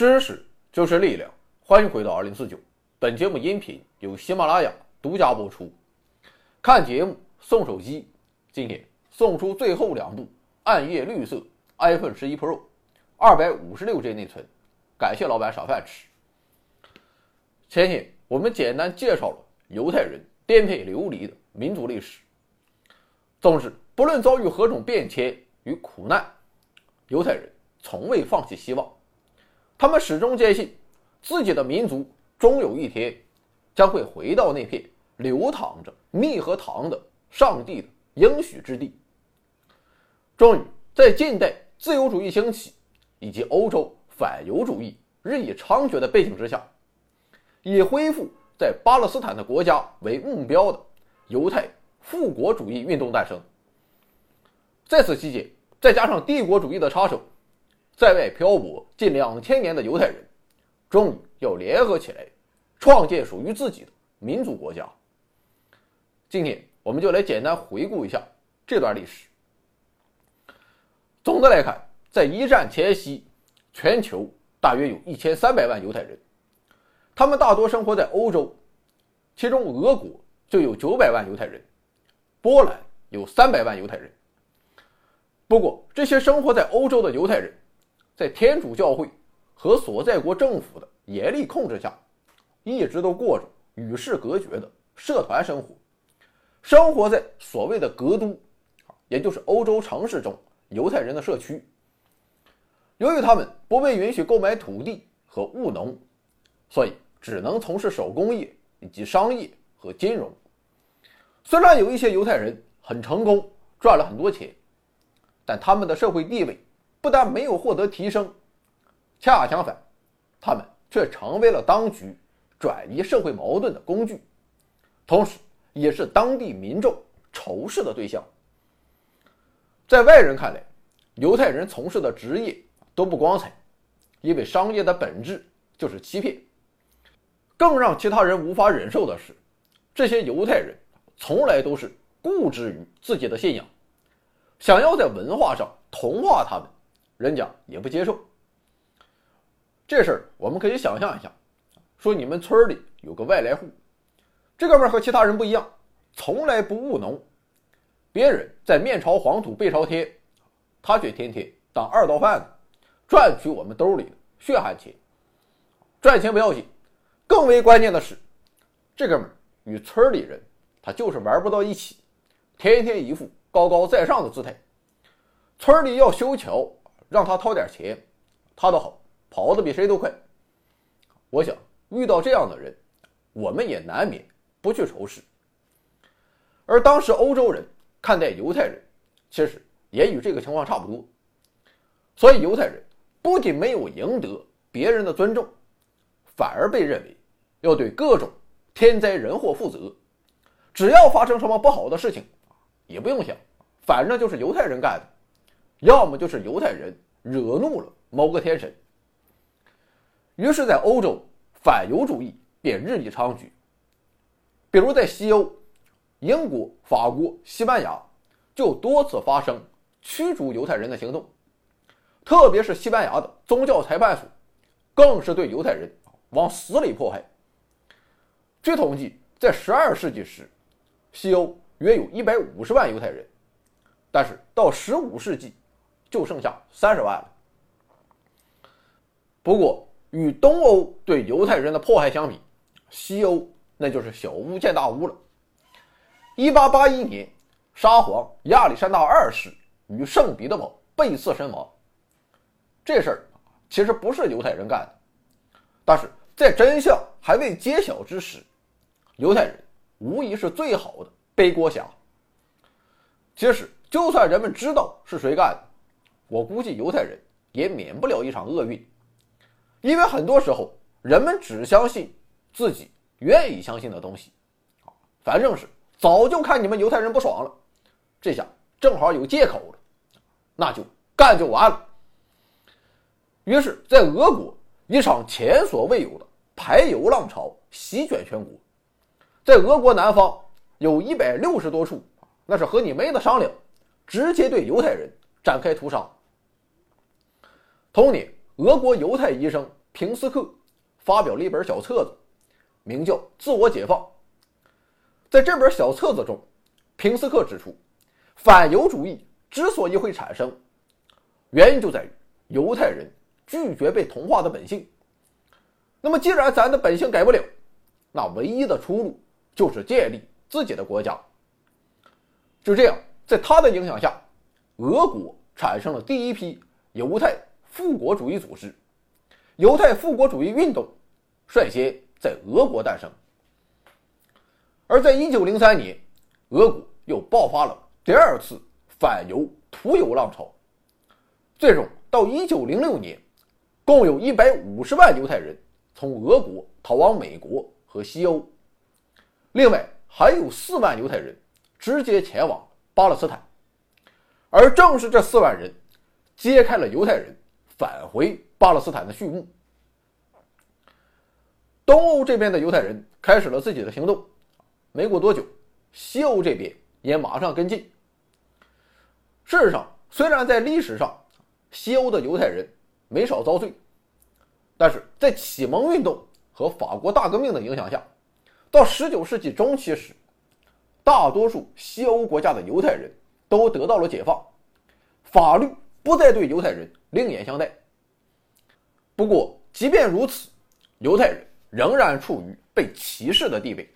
知识就是力量，欢迎回到二零四九。本节目音频由喜马拉雅独家播出。看节目送手机，今天送出最后两部暗夜绿色 iPhone 十一 Pro，二百五十六 G 内存，感谢老板赏饭吃。前天我们简单介绍了犹太人颠沛流离的民族历史。总之，不论遭遇何种变迁与苦难，犹太人从未放弃希望。他们始终坚信，自己的民族终有一天将会回到那片流淌着蜜和糖的上帝的应许之地。终于，在近代自由主义兴起以及欧洲反犹主义日益猖獗的背景之下，以恢复在巴勒斯坦的国家为目标的犹太复国主义运动诞生。在此期间，再加上帝国主义的插手。在外漂泊近两千年的犹太人，终于要联合起来，创建属于自己的民族国家。今天，我们就来简单回顾一下这段历史。总的来看，在一战前夕，全球大约有一千三百万犹太人，他们大多生活在欧洲，其中俄国就有九百万犹太人，波兰有三百万犹太人。不过，这些生活在欧洲的犹太人。在天主教会和所在国政府的严厉控制下，一直都过着与世隔绝的社团生活，生活在所谓的格都，也就是欧洲城市中犹太人的社区。由于他们不被允许购买土地和务农，所以只能从事手工业以及商业和金融。虽然有一些犹太人很成功，赚了很多钱，但他们的社会地位。不但没有获得提升，恰恰相反，他们却成为了当局转移社会矛盾的工具，同时也是当地民众仇视的对象。在外人看来，犹太人从事的职业都不光彩，因为商业的本质就是欺骗。更让其他人无法忍受的是，这些犹太人从来都是固执于自己的信仰，想要在文化上同化他们。人家也不接受这事儿，我们可以想象一下，说你们村里有个外来户，这哥们和其他人不一样，从来不务农，别人在面朝黄土背朝天，他却天天当二道贩子，赚取我们兜里的血汗钱。赚钱不要紧，更为关键的是，这哥们与村里人他就是玩不到一起，天天一副高高在上的姿态，村里要修桥。让他掏点钱，他倒好，跑得比谁都快。我想遇到这样的人，我们也难免不去仇视。而当时欧洲人看待犹太人，其实也与这个情况差不多。所以犹太人不仅没有赢得别人的尊重，反而被认为要对各种天灾人祸负责。只要发生什么不好的事情，也不用想，反正就是犹太人干的。要么就是犹太人惹怒了某个天神，于是，在欧洲反犹主义便日益猖獗。比如在西欧，英国、法国、西班牙就多次发生驱逐犹太人的行动，特别是西班牙的宗教裁判所，更是对犹太人往死里迫害。据统计，在12世纪时，西欧约有一百五十万犹太人，但是到15世纪，就剩下三十万了。不过，与东欧对犹太人的迫害相比，西欧那就是小巫见大巫了。一八八一年，沙皇亚历山大二世与圣彼得堡被刺身亡。这事儿其实不是犹太人干的，但是在真相还未揭晓之时，犹太人无疑是最好的背锅侠。其实，就算人们知道是谁干的，我估计犹太人也免不了一场厄运，因为很多时候人们只相信自己愿意相信的东西，反正是早就看你们犹太人不爽了，这下正好有借口了，那就干就完了。于是，在俄国，一场前所未有的排犹浪潮席卷全国，在俄国南方有一百六十多处，那是和你没得商量，直接对犹太人展开屠杀。同年，俄国犹太医生平斯克发表了一本小册子，名叫《自我解放》。在这本小册子中，平斯克指出，反犹主义之所以会产生，原因就在于犹太人拒绝被同化的本性。那么，既然咱的本性改不了，那唯一的出路就是建立自己的国家。就这样，在他的影响下，俄国产生了第一批犹太复国主义组织，犹太复国主义运动率先在俄国诞生。而在1903年，俄国又爆发了第二次反犹屠犹浪潮，最终到1906年，共有一百五十万犹太人从俄国逃往美国和西欧，另外还有四万犹太人。直接前往巴勒斯坦，而正是这四万人揭开了犹太人返回巴勒斯坦的序幕。东欧这边的犹太人开始了自己的行动，没过多久，西欧这边也马上跟进。事实上，虽然在历史上西欧的犹太人没少遭罪，但是在启蒙运动和法国大革命的影响下，到19世纪中期时。大多数西欧国家的犹太人都得到了解放，法律不再对犹太人另眼相待。不过，即便如此，犹太人仍然处于被歧视的地位。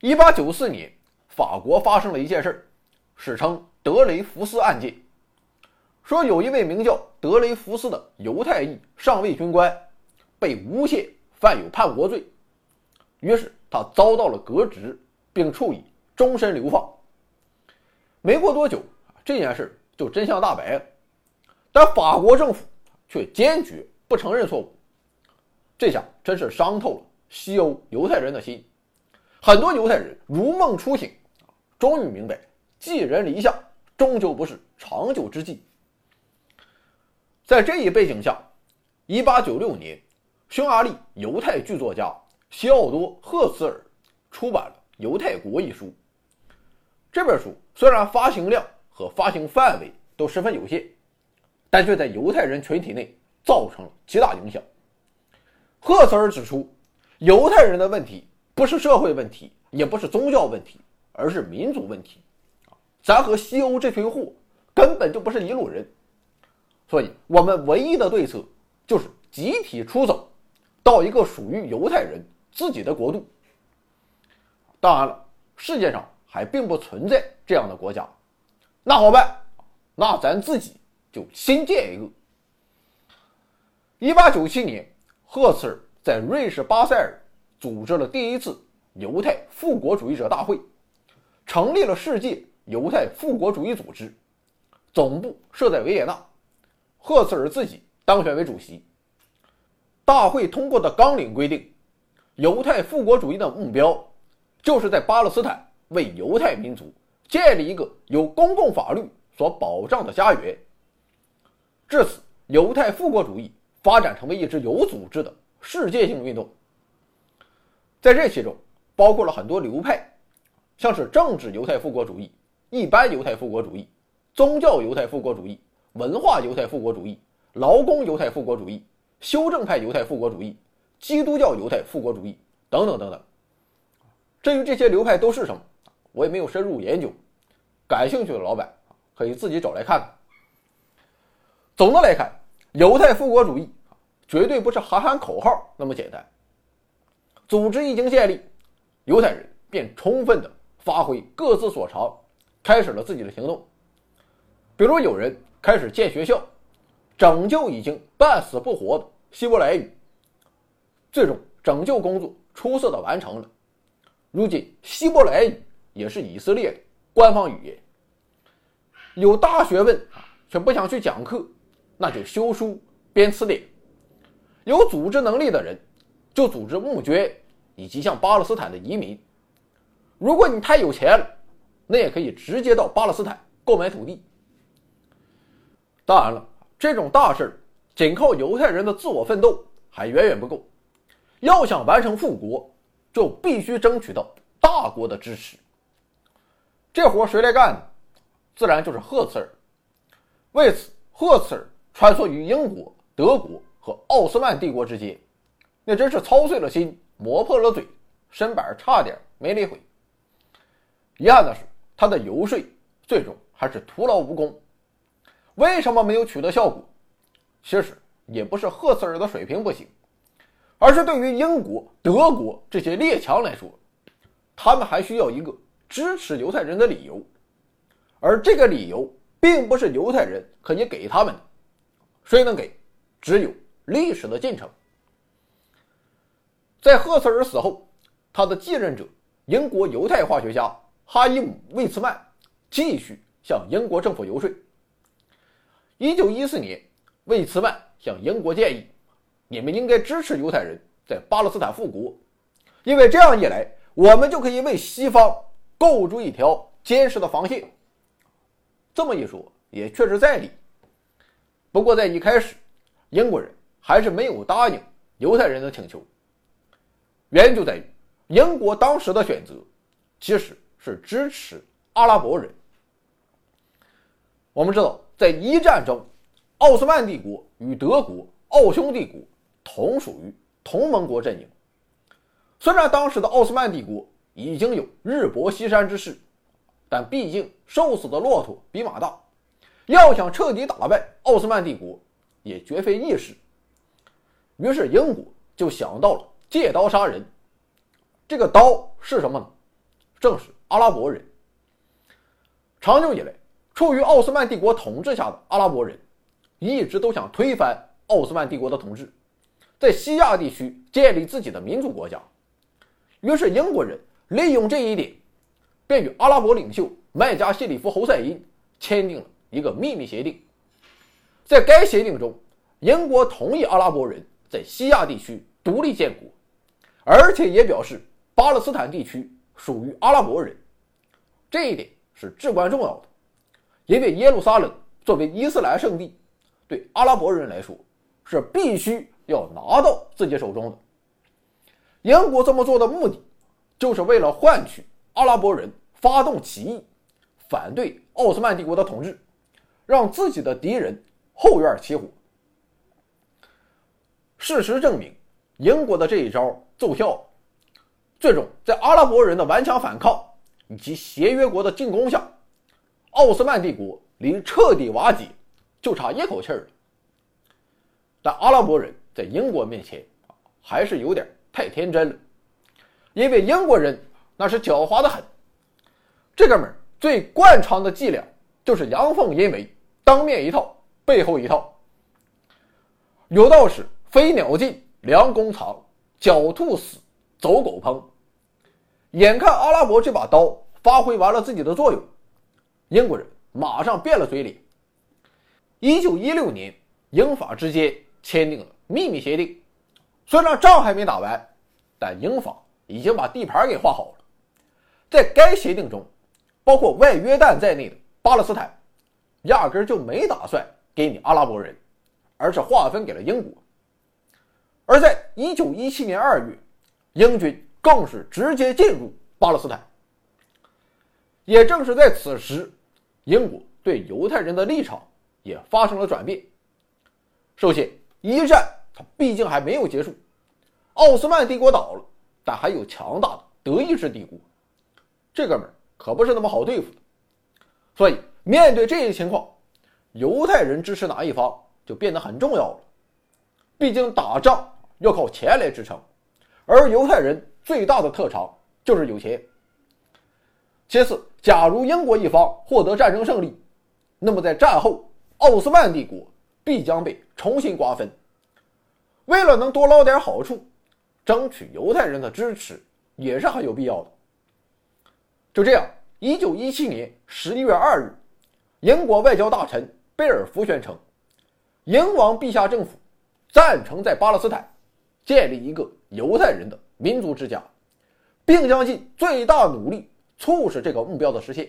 1894年，法国发生了一件事，史称德雷福斯案件。说有一位名叫德雷福斯的犹太裔上尉军官被诬陷犯有叛国罪，于是他遭到了革职，并处以。终身流放。没过多久，这件事就真相大白了。但法国政府却坚决不承认错误，这下真是伤透了西欧犹太人的心。很多犹太人如梦初醒，终于明白寄人篱下终究不是长久之计。在这一背景下，1896年，匈牙利犹太剧作家西奥多·赫茨尔出版了《犹太国》一书。这本书虽然发行量和发行范围都十分有限，但却在犹太人群体内造成了极大影响。赫茨尔指出，犹太人的问题不是社会问题，也不是宗教问题，而是民族问题。咱和西欧这群货根本就不是一路人，所以我们唯一的对策就是集体出走，到一个属于犹太人自己的国度。当然了，世界上。还并不存在这样的国家，那好办，那咱自己就新建一个。一八九七年，赫茨尔在瑞士巴塞尔组织了第一次犹太复国主义者大会，成立了世界犹太复国主义组织，总部设在维也纳，赫茨尔自己当选为主席。大会通过的纲领规定，犹太复国主义的目标就是在巴勒斯坦。为犹太民族建立一个由公共法律所保障的家园。至此，犹太复国主义发展成为一支有组织的世界性运动。在这其中，包括了很多流派，像是政治犹太复国主义、一般犹太复国主义、宗教犹太复国主义、文化犹太复国主义、劳工犹太复国主义、修正派犹太复国主义、基督教犹太复国主义等等等等。至于这些流派都是什么？我也没有深入研究，感兴趣的老板可以自己找来看看。总的来看，犹太复国主义绝对不是喊喊口号那么简单。组织一经建立，犹太人便充分的发挥各自所长，开始了自己的行动。比如有人开始建学校，拯救已经半死不活的希伯来语，最终拯救工作出色的完成了。如今希伯来语。也是以色列的官方语言。有大学问却不想去讲课，那就修书编词典。有组织能力的人，就组织募捐，以及向巴勒斯坦的移民。如果你太有钱，那也可以直接到巴勒斯坦购买土地。当然了，这种大事仅靠犹太人的自我奋斗还远远不够。要想完成复国，就必须争取到大国的支持。这活谁来干呢？自然就是赫茨尔。为此，赫茨尔穿梭于英国、德国和奥斯曼帝国之间，那真是操碎了心，磨破了嘴，身板差点没累毁。遗憾的是，他的游说最终还是徒劳无功。为什么没有取得效果？其实也不是赫茨尔的水平不行，而是对于英国、德国这些列强来说，他们还需要一个支持犹太人的理由，而这个理由并不是犹太人可以给他们的。谁能给？只有历史的进程。在赫茨尔死后，他的继任者英国犹太化学家哈伊姆·魏茨曼继续向英国政府游说。一九一四年，魏茨曼向英国建议：“你们应该支持犹太人在巴勒斯坦复国，因为这样一来，我们就可以为西方构筑一条坚实的防线。”这么一说，也确实在理。不过，在一开始，英国人还是没有答应犹太人的请求。原因就在于，英国当时的选择其实是支持阿拉伯人。我们知道。在一战中，奥斯曼帝国与德国、奥匈帝国同属于同盟国阵营。虽然当时的奥斯曼帝国已经有日薄西山之势，但毕竟瘦死的骆驼比马大，要想彻底打败奥斯曼帝国也绝非易事。于是英国就想到了借刀杀人。这个刀是什么呢？正是阿拉伯人。长久以来。处于奥斯曼帝国统治下的阿拉伯人，一直都想推翻奥斯曼帝国的统治，在西亚地区建立自己的民族国家。于是英国人利用这一点，便与阿拉伯领袖麦加谢里夫侯赛因签订了一个秘密协定。在该协定中，英国同意阿拉伯人在西亚地区独立建国，而且也表示巴勒斯坦地区属于阿拉伯人。这一点是至关重要的。因为耶路撒冷作为伊斯兰圣地，对阿拉伯人来说是必须要拿到自己手中的。英国这么做的目的，就是为了换取阿拉伯人发动起义，反对奥斯曼帝国的统治，让自己的敌人后院起火。事实证明，英国的这一招奏效，最终在阿拉伯人的顽强反抗以及协约国的进攻下。奥斯曼帝国离彻底瓦解就差一口气了，但阿拉伯人在英国面前还是有点太天真了，因为英国人那是狡猾的很。这哥们儿最惯常的伎俩就是阳奉阴违，当面一套，背后一套。有道是“飞鸟尽，良弓藏；狡兔死，走狗烹。”眼看阿拉伯这把刀发挥完了自己的作用。英国人马上变了嘴脸。一九一六年，英法之间签订了秘密协定，虽然仗还没打完，但英法已经把地盘给画好了。在该协定中，包括外约旦在内的巴勒斯坦，压根就没打算给你阿拉伯人，而是划分给了英国。而在一九一七年二月，英军更是直接进入巴勒斯坦。也正是在此时。英国对犹太人的立场也发生了转变。首先，一战它毕竟还没有结束，奥斯曼帝国倒了，但还有强大的德意志帝国，这哥们儿可不是那么好对付的。所以，面对这一情况，犹太人支持哪一方就变得很重要了。毕竟打仗要靠钱来支撑，而犹太人最大的特长就是有钱。其次，假如英国一方获得战争胜利，那么在战后，奥斯曼帝国必将被重新瓜分。为了能多捞点好处，争取犹太人的支持也是很有必要的。就这样，一九一七年十一月二日，英国外交大臣贝尔福宣称，英王陛下政府赞成在巴勒斯坦建立一个犹太人的民族之家，并将尽最大努力。促使这个目标的实现，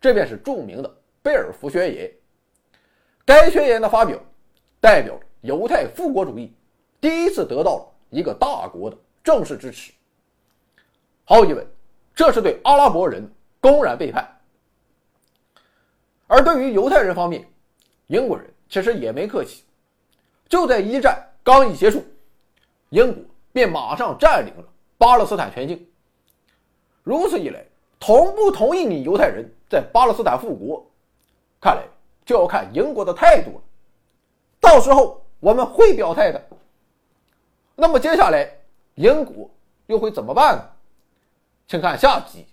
这便是著名的贝尔福宣言。该宣言的发表，代表犹太复国主义第一次得到了一个大国的正式支持。毫无疑问，这是对阿拉伯人公然背叛。而对于犹太人方面，英国人其实也没客气，就在一战刚一结束，英国便马上占领了巴勒斯坦全境。如此一来，同不同意你犹太人在巴勒斯坦复国，看来就要看英国的态度了。到时候我们会表态的。那么接下来英国又会怎么办呢？请看下集：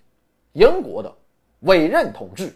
英国的委任统治。